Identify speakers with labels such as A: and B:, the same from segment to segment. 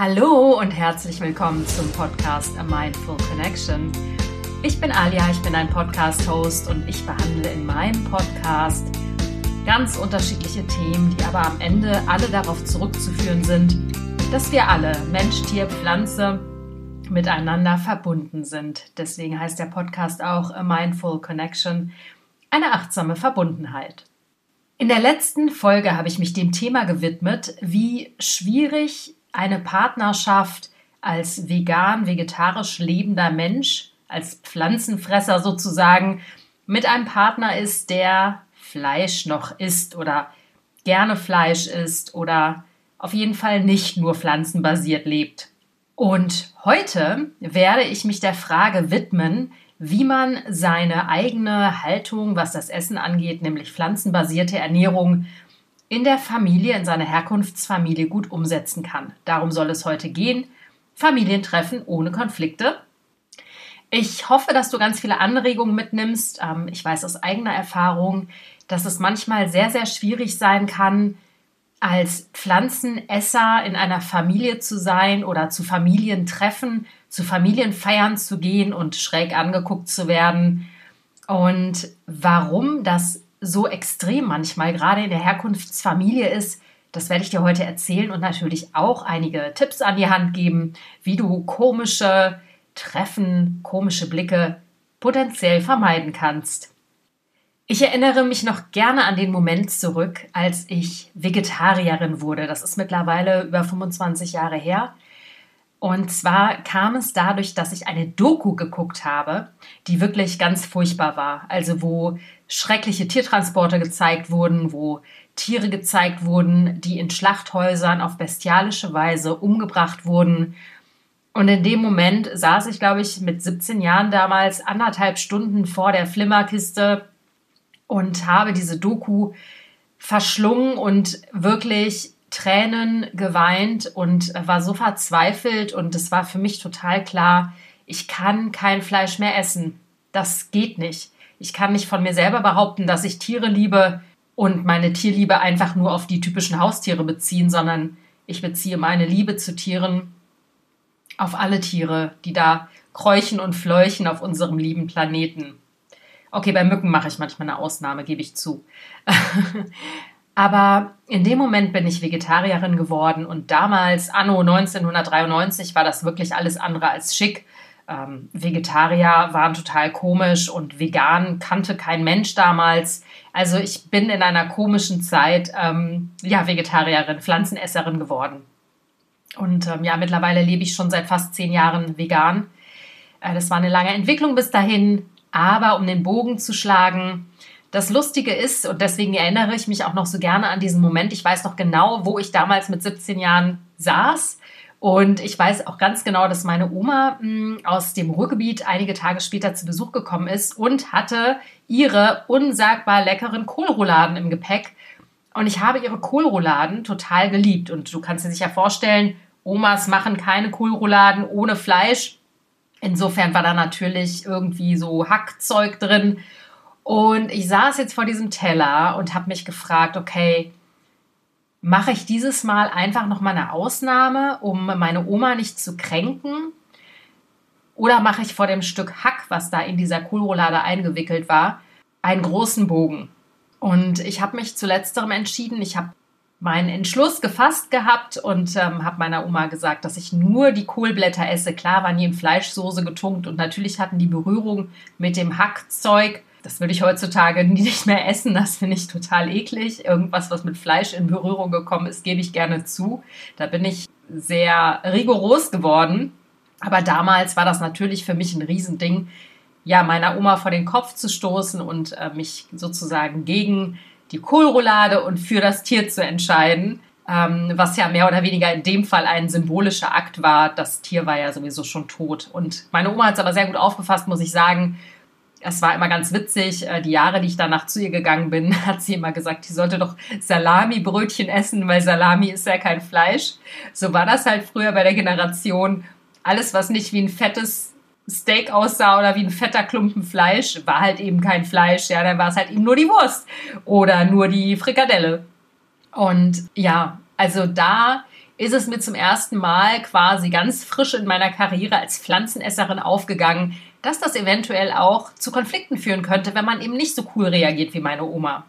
A: Hallo und herzlich willkommen zum Podcast A Mindful Connection. Ich bin Alia, ich bin ein Podcast-Host und ich behandle in meinem Podcast ganz unterschiedliche Themen, die aber am Ende alle darauf zurückzuführen sind, dass wir alle, Mensch, Tier, Pflanze, miteinander verbunden sind. Deswegen heißt der Podcast auch A Mindful Connection, eine achtsame Verbundenheit. In der letzten Folge habe ich mich dem Thema gewidmet, wie schwierig eine Partnerschaft als vegan, vegetarisch lebender Mensch, als Pflanzenfresser sozusagen, mit einem Partner ist, der Fleisch noch isst oder gerne Fleisch isst oder auf jeden Fall nicht nur pflanzenbasiert lebt. Und heute werde ich mich der Frage widmen, wie man seine eigene Haltung, was das Essen angeht, nämlich pflanzenbasierte Ernährung, in der Familie, in seiner Herkunftsfamilie gut umsetzen kann. Darum soll es heute gehen. Familientreffen ohne Konflikte. Ich hoffe, dass du ganz viele Anregungen mitnimmst. Ähm, ich weiß aus eigener Erfahrung, dass es manchmal sehr, sehr schwierig sein kann, als Pflanzenesser in einer Familie zu sein oder zu Familientreffen, zu Familienfeiern zu gehen und schräg angeguckt zu werden. Und warum das so extrem manchmal gerade in der Herkunftsfamilie ist, das werde ich dir heute erzählen und natürlich auch einige Tipps an die Hand geben, wie du komische Treffen, komische Blicke potenziell vermeiden kannst. Ich erinnere mich noch gerne an den Moment zurück, als ich Vegetarierin wurde. Das ist mittlerweile über 25 Jahre her. Und zwar kam es dadurch, dass ich eine Doku geguckt habe, die wirklich ganz furchtbar war. Also wo schreckliche Tiertransporte gezeigt wurden, wo Tiere gezeigt wurden, die in Schlachthäusern auf bestialische Weise umgebracht wurden. Und in dem Moment saß ich, glaube ich, mit 17 Jahren damals anderthalb Stunden vor der Flimmerkiste und habe diese Doku verschlungen und wirklich Tränen geweint und war so verzweifelt und es war für mich total klar, ich kann kein Fleisch mehr essen. Das geht nicht. Ich kann nicht von mir selber behaupten, dass ich Tiere liebe und meine Tierliebe einfach nur auf die typischen Haustiere beziehen, sondern ich beziehe meine Liebe zu Tieren auf alle Tiere, die da kräuchen und fleuchen auf unserem lieben Planeten. Okay, bei Mücken mache ich manchmal eine Ausnahme, gebe ich zu. Aber in dem Moment bin ich Vegetarierin geworden und damals, anno 1993, war das wirklich alles andere als schick. Ähm, Vegetarier waren total komisch und vegan kannte kein Mensch damals. Also ich bin in einer komischen Zeit ähm, ja Vegetarierin, Pflanzenesserin geworden. Und ähm, ja, mittlerweile lebe ich schon seit fast zehn Jahren vegan. Äh, das war eine lange Entwicklung bis dahin, aber um den Bogen zu schlagen, das Lustige ist, und deswegen erinnere ich mich auch noch so gerne an diesen Moment, ich weiß noch genau, wo ich damals mit 17 Jahren saß und ich weiß auch ganz genau, dass meine Oma mh, hm, aus dem Ruhrgebiet einige Tage später zu Besuch gekommen ist und hatte ihre unsagbar leckeren Kohlrouladen im Gepäck. Und ich habe ihre Kohlrouladen total geliebt. Und du kannst dir sicher vorstellen, Omas machen keine Kohlrouladen ohne Fleisch. Insofern war da natürlich irgendwie so Hackzeug drin. Und ich saß jetzt vor diesem Teller und habe mich gefragt, okay, mache ich dieses Mal einfach noch mal eine Ausnahme, um meine Oma nicht zu kränken? Oder mache ich vor dem Stück Hack, was da in dieser Kohlroulade eingewickelt war, einen großen Bogen? Und ich habe mich zu letzterem entschieden. Ich habe meinen Entschluss gefasst gehabt und ähm, habe meiner Oma gesagt, dass ich nur die Kohlblätter esse. Klar waren die in Fleischsoße getunkt und natürlich hatten die Berührung mit dem Hackzeug das würde ich heutzutage nicht mehr essen. Das finde ich total eklig. Irgendwas, was mit Fleisch in Berührung gekommen ist, gebe ich gerne zu. Da bin ich sehr rigoros geworden. Aber damals war das natürlich für mich ein Riesending, ja, meiner Oma vor den Kopf zu stoßen und äh, mich sozusagen gegen die Kohlroulade und für das Tier zu entscheiden. Ähm, was ja mehr oder weniger in dem Fall ein symbolischer Akt war. Das Tier war ja sowieso schon tot. Und meine Oma hat es aber sehr gut aufgefasst, muss ich sagen es war immer ganz witzig. Äh, die Jahre, die ich danach zu ihr gegangen bin, hat sie immer gesagt, sie sollte doch Salami-Brötchen essen, weil Salami ist ja kein Fleisch. So war das halt früher bei der Generation. Alles, was nicht wie ein fettes Steak aussah oder wie ein fetter Klumpen Fleisch, war halt eben kein Fleisch. Ja, dann war es halt eben nur die Wurst oder nur die Frikadelle. Und ja, also da ist es mir zum ersten Mal quasi ganz frisch in meiner Karriere als Pflanzenesserin aufgegangen, dass das eventuell auch zu Konflikten führen könnte, wenn man eben nicht so cool reagiert wie meine Oma.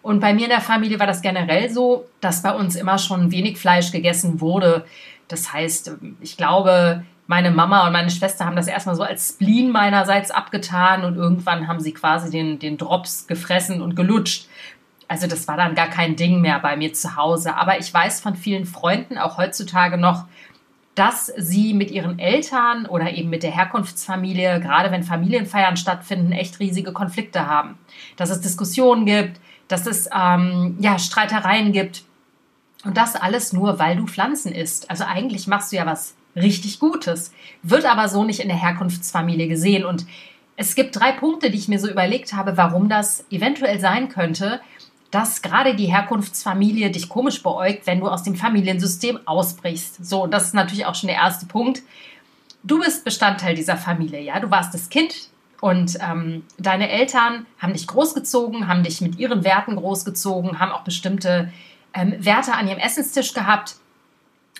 A: Und bei mir in der Familie war das generell so, dass bei uns immer schon wenig Fleisch gegessen wurde. Das heißt, ich glaube, meine Mama und meine Schwester haben das erstmal so als Spleen meinerseits abgetan und irgendwann haben sie quasi den, den Drops gefressen und gelutscht. Also das war dann gar kein Ding mehr bei mir zu Hause. Aber ich weiß von vielen Freunden, auch heutzutage noch, dass sie mit ihren Eltern oder eben mit der Herkunftsfamilie, gerade wenn Familienfeiern stattfinden, echt riesige Konflikte haben. Dass es Diskussionen gibt, dass es ähm, ja, Streitereien gibt. Und das alles nur, weil du Pflanzen isst. Also eigentlich machst du ja was richtig Gutes, wird aber so nicht in der Herkunftsfamilie gesehen. Und es gibt drei Punkte, die ich mir so überlegt habe, warum das eventuell sein könnte dass gerade die Herkunftsfamilie dich komisch beäugt, wenn du aus dem Familiensystem ausbrichst. So, das ist natürlich auch schon der erste Punkt. Du bist Bestandteil dieser Familie, ja. Du warst das Kind und ähm, deine Eltern haben dich großgezogen, haben dich mit ihren Werten großgezogen, haben auch bestimmte ähm, Werte an ihrem Essenstisch gehabt.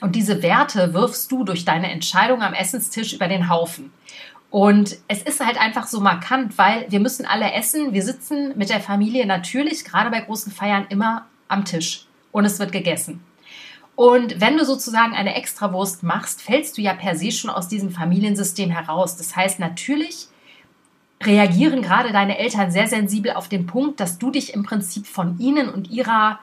A: Und diese Werte wirfst du durch deine Entscheidung am Essenstisch über den Haufen. Und es ist halt einfach so markant, weil wir müssen alle essen. Wir sitzen mit der Familie natürlich, gerade bei großen Feiern, immer am Tisch und es wird gegessen. Und wenn du sozusagen eine Extrawurst machst, fällst du ja per se schon aus diesem Familiensystem heraus. Das heißt, natürlich reagieren gerade deine Eltern sehr sensibel auf den Punkt, dass du dich im Prinzip von ihnen und ihrer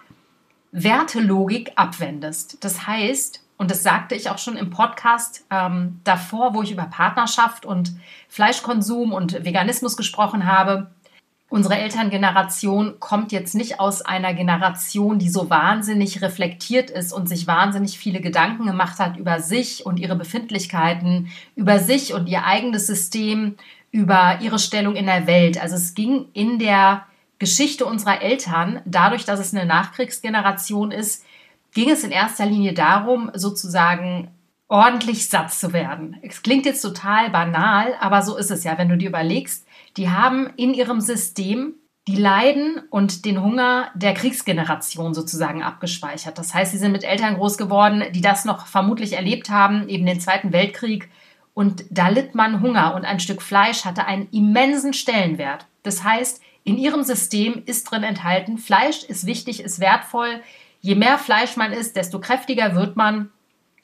A: Wertelogik abwendest. Das heißt, und das sagte ich auch schon im Podcast ähm, davor, wo ich über Partnerschaft und Fleischkonsum und Veganismus gesprochen habe. Unsere Elterngeneration kommt jetzt nicht aus einer Generation, die so wahnsinnig reflektiert ist und sich wahnsinnig viele Gedanken gemacht hat über sich und ihre Befindlichkeiten, über sich und ihr eigenes System, über ihre Stellung in der Welt. Also es ging in der Geschichte unserer Eltern, dadurch, dass es eine Nachkriegsgeneration ist, ging es in erster Linie darum, sozusagen ordentlich satt zu werden. Es klingt jetzt total banal, aber so ist es ja, wenn du dir überlegst, die haben in ihrem System die Leiden und den Hunger der Kriegsgeneration sozusagen abgespeichert. Das heißt, sie sind mit Eltern groß geworden, die das noch vermutlich erlebt haben, eben den Zweiten Weltkrieg. Und da litt man Hunger und ein Stück Fleisch hatte einen immensen Stellenwert. Das heißt, in ihrem System ist drin enthalten, Fleisch ist wichtig, ist wertvoll, je mehr Fleisch man isst, desto kräftiger wird man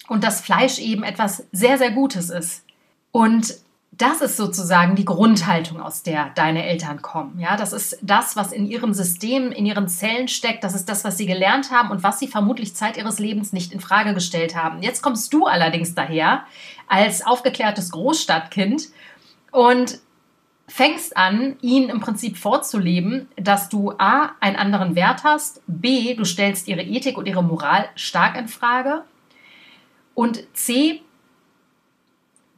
A: und das Fleisch eben etwas sehr, sehr Gutes ist. Und das ist sozusagen die Grundhaltung, aus der deine Eltern kommen. Ja, das ist das, was in ihrem System, in ihren Zellen steckt. Das ist das, was sie gelernt haben und was sie vermutlich Zeit ihres Lebens nicht in Frage gestellt haben. Jetzt kommst du allerdings daher als aufgeklärtes Großstadtkind und fängst an, ihnen im Prinzip vorzuleben, dass du A, einen anderen Wert hast, B, du stellst ihre Ethik und ihre Moral stark in Frage und C,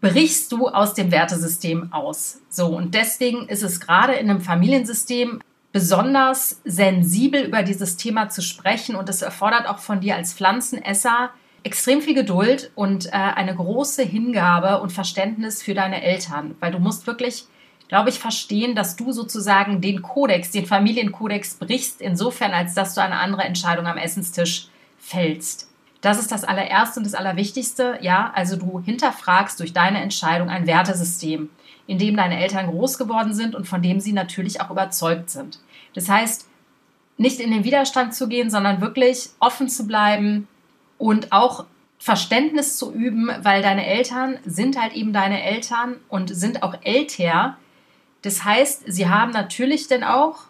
A: brichst du aus dem Wertesystem aus. So, und deswegen ist es gerade in einem Familiensystem besonders sensibel über dieses Thema zu sprechen und es erfordert auch von dir als Pflanzenesser extrem viel Geduld und äh, eine große Hingabe und Verständnis für deine Eltern, weil du musst wirklich glaube ich, verstehen, dass du sozusagen den Kodex, den Familienkodex brichst, insofern, als dass du eine andere Entscheidung am Essenstisch fällst. Das ist das allererste und das allerwichtigste. Ja, also du hinterfragst durch deine Entscheidung ein Wertesystem, in dem deine Eltern groß geworden sind und von dem sie natürlich auch überzeugt sind. Das heißt, nicht in den Widerstand zu gehen, sondern wirklich offen zu bleiben und auch Verständnis zu üben, weil deine Eltern sind halt eben deine Eltern und sind auch älter das heißt, sie haben natürlich dann auch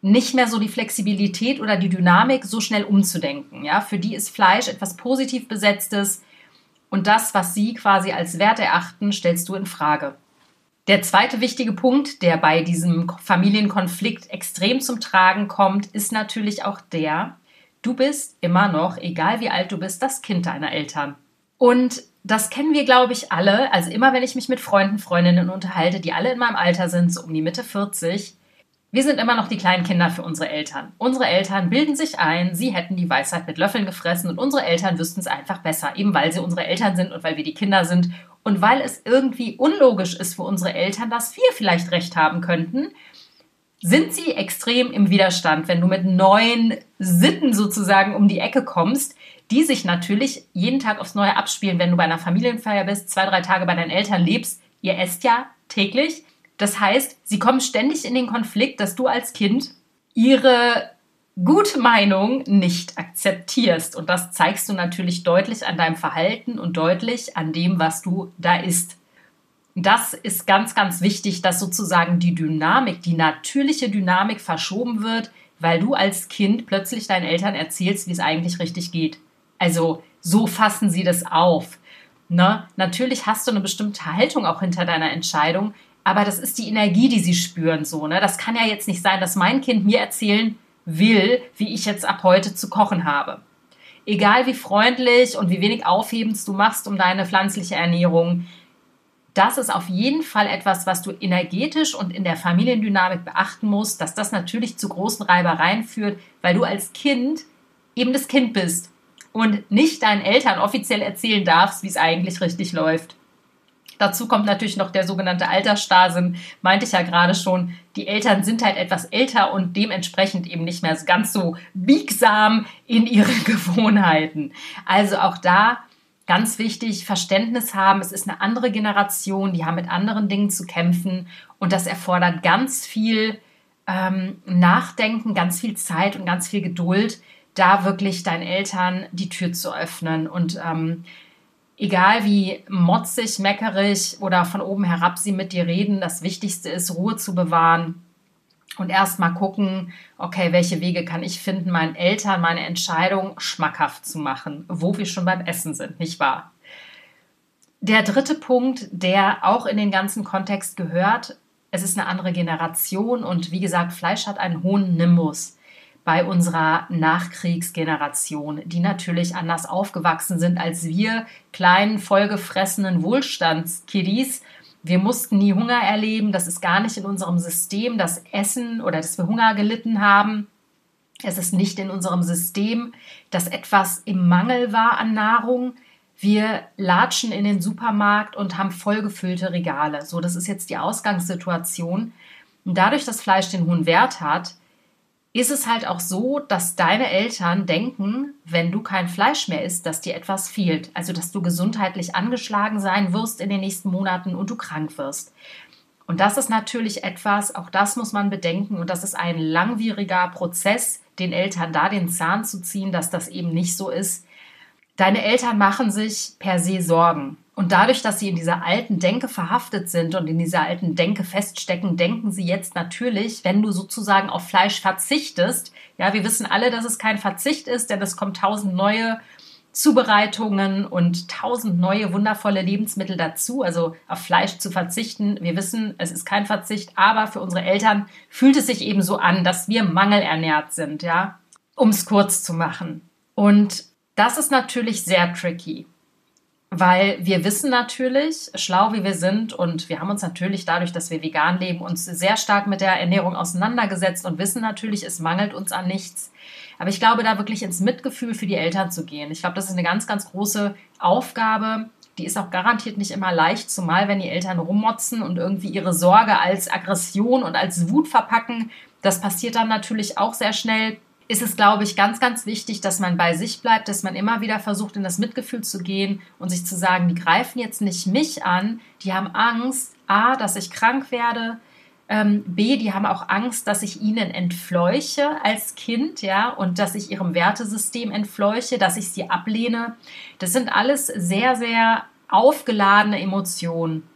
A: nicht mehr so die Flexibilität oder die Dynamik, so schnell umzudenken. Ja, für die ist Fleisch etwas positiv besetztes und das, was sie quasi als Wert erachten, stellst du in Frage. Der zweite wichtige Punkt, der bei diesem Familienkonflikt extrem zum Tragen kommt, ist natürlich auch der, du bist immer noch, egal wie alt du bist, das Kind deiner Eltern. Und das kennen wir, glaube ich, alle. Also immer, wenn ich mich mit Freunden, Freundinnen unterhalte, die alle in meinem Alter sind, so um die Mitte 40, wir sind immer noch die kleinen Kinder für unsere Eltern. Unsere Eltern bilden sich ein, sie hätten die Weisheit mit Löffeln gefressen und unsere Eltern wüssten es einfach besser, eben weil sie unsere Eltern sind und weil wir die Kinder sind und weil es irgendwie unlogisch ist für unsere Eltern, dass wir vielleicht recht haben könnten, sind sie extrem im Widerstand, wenn du mit neuen Sitten sozusagen um die Ecke kommst, die sich natürlich jeden Tag aufs Neue abspielen, wenn du bei einer Familienfeier bist, zwei, drei Tage bei deinen Eltern lebst. Ihr esst ja täglich. Das heißt, sie kommen ständig in den Konflikt, dass du als Kind ihre Gutmeinung nicht akzeptierst. Und das zeigst du natürlich deutlich an deinem Verhalten und deutlich an dem, was du da isst. Das ist ganz, ganz wichtig, dass sozusagen die Dynamik, die natürliche Dynamik verschoben wird, weil du als Kind plötzlich deinen Eltern erzählst, wie es eigentlich richtig geht. Also so fassen sie das auf. Ne? Natürlich hast du eine bestimmte Haltung auch hinter deiner Entscheidung, aber das ist die Energie, die sie spüren so. Ne? Das kann ja jetzt nicht sein, dass mein Kind mir erzählen will, wie ich jetzt ab heute zu kochen habe. Egal wie freundlich und wie wenig Aufhebens du machst um deine pflanzliche Ernährung, das ist auf jeden Fall etwas, was du energetisch und in der Familiendynamik beachten musst, dass das natürlich zu großen Reibereien führt, weil du als Kind eben das Kind bist und nicht deinen Eltern offiziell erzählen darfst, wie es eigentlich richtig läuft. Dazu kommt natürlich noch der sogenannte Altersstarrsinn, meinte ich ja gerade schon. Die Eltern sind halt etwas älter und dementsprechend eben nicht mehr ganz so biegsam in ihren Gewohnheiten. Also auch da ganz wichtig, Verständnis haben. Es ist eine andere Generation, die haben mit anderen Dingen zu kämpfen und das erfordert ganz viel ähm, Nachdenken, ganz viel Zeit und ganz viel Geduld, da wirklich deinen Eltern die Tür zu öffnen und ähm, egal wie motzig, meckerig oder von oben herab sie mit dir reden, das Wichtigste ist, Ruhe zu bewahren und erst mal gucken, okay, welche Wege kann ich finden, meinen Eltern meine Entscheidung schmackhaft zu machen, wo wir schon beim Essen sind, nicht wahr? Der dritte Punkt, der auch in den ganzen Kontext gehört, es ist eine andere Generation und wie gesagt, Fleisch hat einen hohen Nimbus bei unserer Nachkriegsgeneration, die natürlich anders aufgewachsen sind als wir kleinen, vollgefressenen Wohlstandskiddies. Wir mussten nie Hunger erleben. Das ist gar nicht in unserem System, das Essen oder dass wir Hunger gelitten haben. Es ist nicht in unserem System, dass etwas im Mangel war an Nahrung. Wir latschen in den Supermarkt und haben vollgefüllte Regale. So, das ist jetzt die Ausgangssituation. Und dadurch, dass Fleisch den hohen Wert hat, ist es halt auch so, dass deine Eltern denken, wenn du kein Fleisch mehr isst, dass dir etwas fehlt. Also, dass du gesundheitlich angeschlagen sein wirst in den nächsten Monaten und du krank wirst. Und das ist natürlich etwas, auch das muss man bedenken, und das ist ein langwieriger Prozess, den Eltern da den Zahn zu ziehen, dass das eben nicht so ist. Deine Eltern machen sich per se Sorgen. Und dadurch, dass sie in dieser alten Denke verhaftet sind und in dieser alten Denke feststecken, denken sie jetzt natürlich, wenn du sozusagen auf Fleisch verzichtest, ja, wir wissen alle, dass es kein Verzicht ist, denn es kommen tausend neue Zubereitungen und tausend neue wundervolle Lebensmittel dazu. Also auf Fleisch zu verzichten, wir wissen, es ist kein Verzicht, aber für unsere Eltern fühlt es sich eben so an, dass wir mangelernährt sind, ja, um es kurz zu machen. Und das ist natürlich sehr tricky. Weil wir wissen natürlich, schlau wie wir sind, und wir haben uns natürlich dadurch, dass wir vegan leben, uns sehr stark mit der Ernährung auseinandergesetzt und wissen natürlich, es mangelt uns an nichts. Aber ich glaube, da wirklich ins Mitgefühl für die Eltern zu gehen. Ich glaube, das ist eine ganz, ganz große Aufgabe. Die ist auch garantiert nicht immer leicht, zumal wenn die Eltern rummotzen und irgendwie ihre Sorge als Aggression und als Wut verpacken. Das passiert dann natürlich auch sehr schnell ist es, glaube ich, ganz, ganz wichtig, dass man bei sich bleibt, dass man immer wieder versucht, in das Mitgefühl zu gehen und sich zu sagen, die greifen jetzt nicht mich an, die haben Angst, a, dass ich krank werde, ähm, B, die haben auch Angst, dass ich ihnen entfleuche als Kind, ja, und dass ich ihrem Wertesystem entfleuche, dass ich sie ablehne. Das sind alles sehr, sehr aufgeladene Emotionen.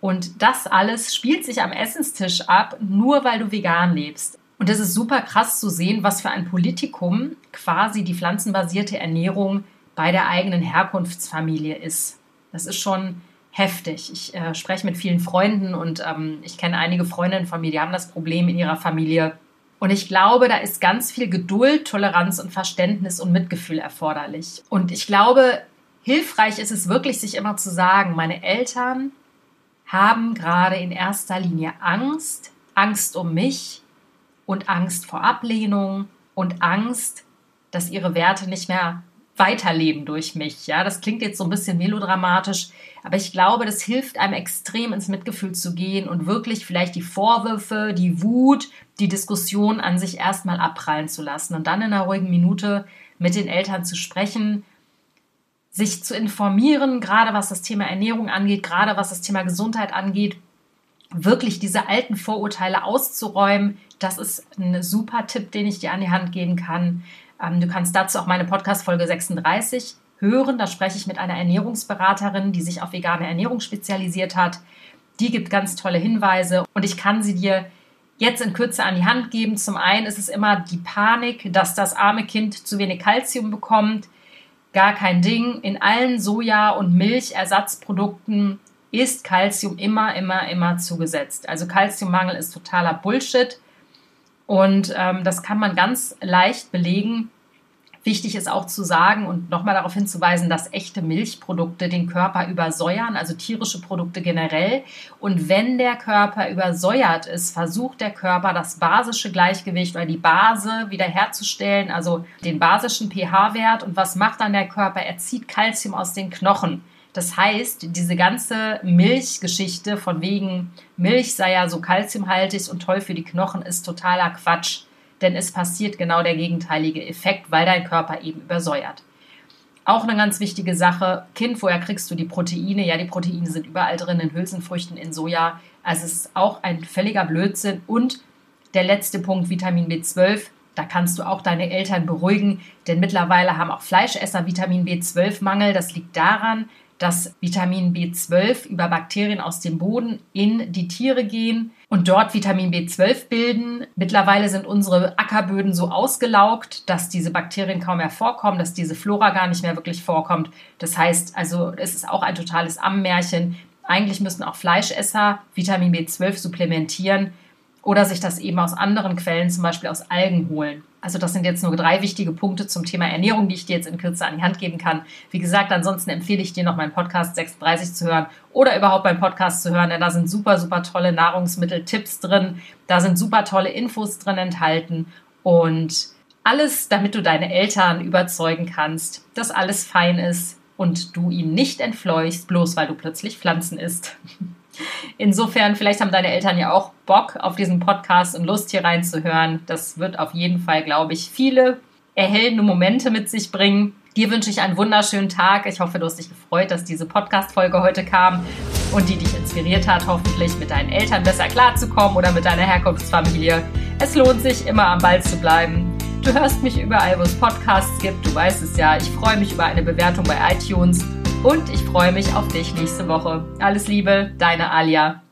A: Und das alles spielt sich am Essenstisch ab, nur weil du vegan lebst. Und es ist super krass zu sehen, was für ein Politikum quasi die pflanzenbasierte Ernährung bei der eigenen Herkunftsfamilie ist. Das ist schon heftig. Ich äh, spreche mit vielen Freunden und ähm, ich kenne einige Freundinnen von mir, die haben das Problem in ihrer Familie. Und ich glaube, da ist ganz viel Geduld, Toleranz und Verständnis und Mitgefühl erforderlich. Und ich glaube, hilfreich ist es wirklich, sich immer zu sagen, meine Eltern haben gerade in erster Linie Angst, Angst um mich, und Angst vor Ablehnung und Angst, dass ihre Werte nicht mehr weiterleben durch mich. Ja, das klingt jetzt so ein bisschen melodramatisch, aber ich glaube, das hilft einem extrem ins Mitgefühl zu gehen und wirklich vielleicht die Vorwürfe, die Wut, die Diskussion an sich erstmal abprallen zu lassen und dann in einer ruhigen Minute mit den Eltern zu sprechen sich zu informieren, gerade was das Thema Ernährung angeht, gerade was das Thema Gesundheit angeht, wirklich diese alten Vorurteile auszuräumen. Das ist ein super Tipp, den ich dir an die Hand geben kann. Ähm, du kannst dazu auch meine Podcast-Folge 36 hören. Da spreche ich mit einer Ernährungsberaterin, die sich auf vegane Ernährung spezialisiert hat. Die gibt ganz tolle Hinweise und ich kann sie dir jetzt in Kürze an die Hand geben. Zum einen ist es immer die Panik, dass das arme Kind zu wenig Kalzium bekommt. Gar kein Ding. In allen Soja- und Milchersatzprodukten ist Kalzium immer, immer, immer zugesetzt. Also Kalziummangel ist totaler Bullshit. Und ähm, das kann man ganz leicht belegen Wichtig ist auch zu sagen und nochmal darauf hinzuweisen, dass echte Milchprodukte den Körper übersäuern, also tierische Produkte generell. Und wenn der Körper übersäuert ist, versucht der Körper das basische Gleichgewicht oder die Base wiederherzustellen, also den basischen pH-Wert. Und was macht dann der Körper? Er zieht Kalzium aus den Knochen. Das heißt, diese ganze Milchgeschichte von wegen Milch sei ja so kalziumhaltig und toll für die Knochen ist totaler Quatsch denn es passiert genau der gegenteilige Effekt, weil dein Körper eben übersäuert. Auch eine ganz wichtige Sache, Kind, woher kriegst du die Proteine? Ja, die Proteine sind überall drin, in Hülsenfrüchten, in Soja. Also es ist auch ein völliger Blödsinn. Und der letzte Punkt, Vitamin B12, da kannst du auch deine Eltern beruhigen, denn mittlerweile haben auch Fleischesser Vitamin B12-Mangel. Das liegt daran, dass Vitamin B12 über Bakterien aus dem Boden in die Tiere gehen und dort Vitamin B12 bilden. Mittlerweile sind unsere Ackerböden so ausgelaugt, dass diese Bakterien kaum mehr vorkommen, dass diese Flora gar nicht mehr wirklich vorkommt. Das heißt also, es ist auch ein totales Ammärchen. Eigentlich müssen auch Fleischesser Vitamin B12 supplementieren oder sich das eben aus anderen Quellen, zum Beispiel aus Algen, holen. Also das sind jetzt nur drei wichtige Punkte zum Thema Ernährung, die ich dir jetzt in Kürze an die Hand geben kann. Wie gesagt, ansonsten empfehle ich dir noch meinen Podcast 36 zu hören oder überhaupt meinen Podcast zu hören, denn da sind super, super tolle Nahrungsmitteltipps drin, da sind super tolle Infos drin enthalten und alles, damit du deine Eltern überzeugen kannst, dass alles fein ist und du ihnen nicht entfleuchst, bloß weil du plötzlich Pflanzen isst. Insofern, vielleicht haben deine Eltern ja auch Bock auf diesen Podcast und Lust hier reinzuhören. Das wird auf jeden Fall, glaube ich, viele erhellende Momente mit sich bringen. Dir wünsche ich einen wunderschönen Tag. Ich hoffe, du hast dich gefreut, dass diese Podcast-Folge heute kam und die dich inspiriert hat, hoffentlich mit deinen Eltern besser klarzukommen oder mit deiner Herkunftsfamilie. Es lohnt sich, immer am Ball zu bleiben. Du hörst mich überall, wo es Podcasts gibt. Du weißt es ja. Ich freue mich über eine Bewertung bei iTunes und ich freue mich auf dich nächste Woche. Alles Liebe, deine Alia.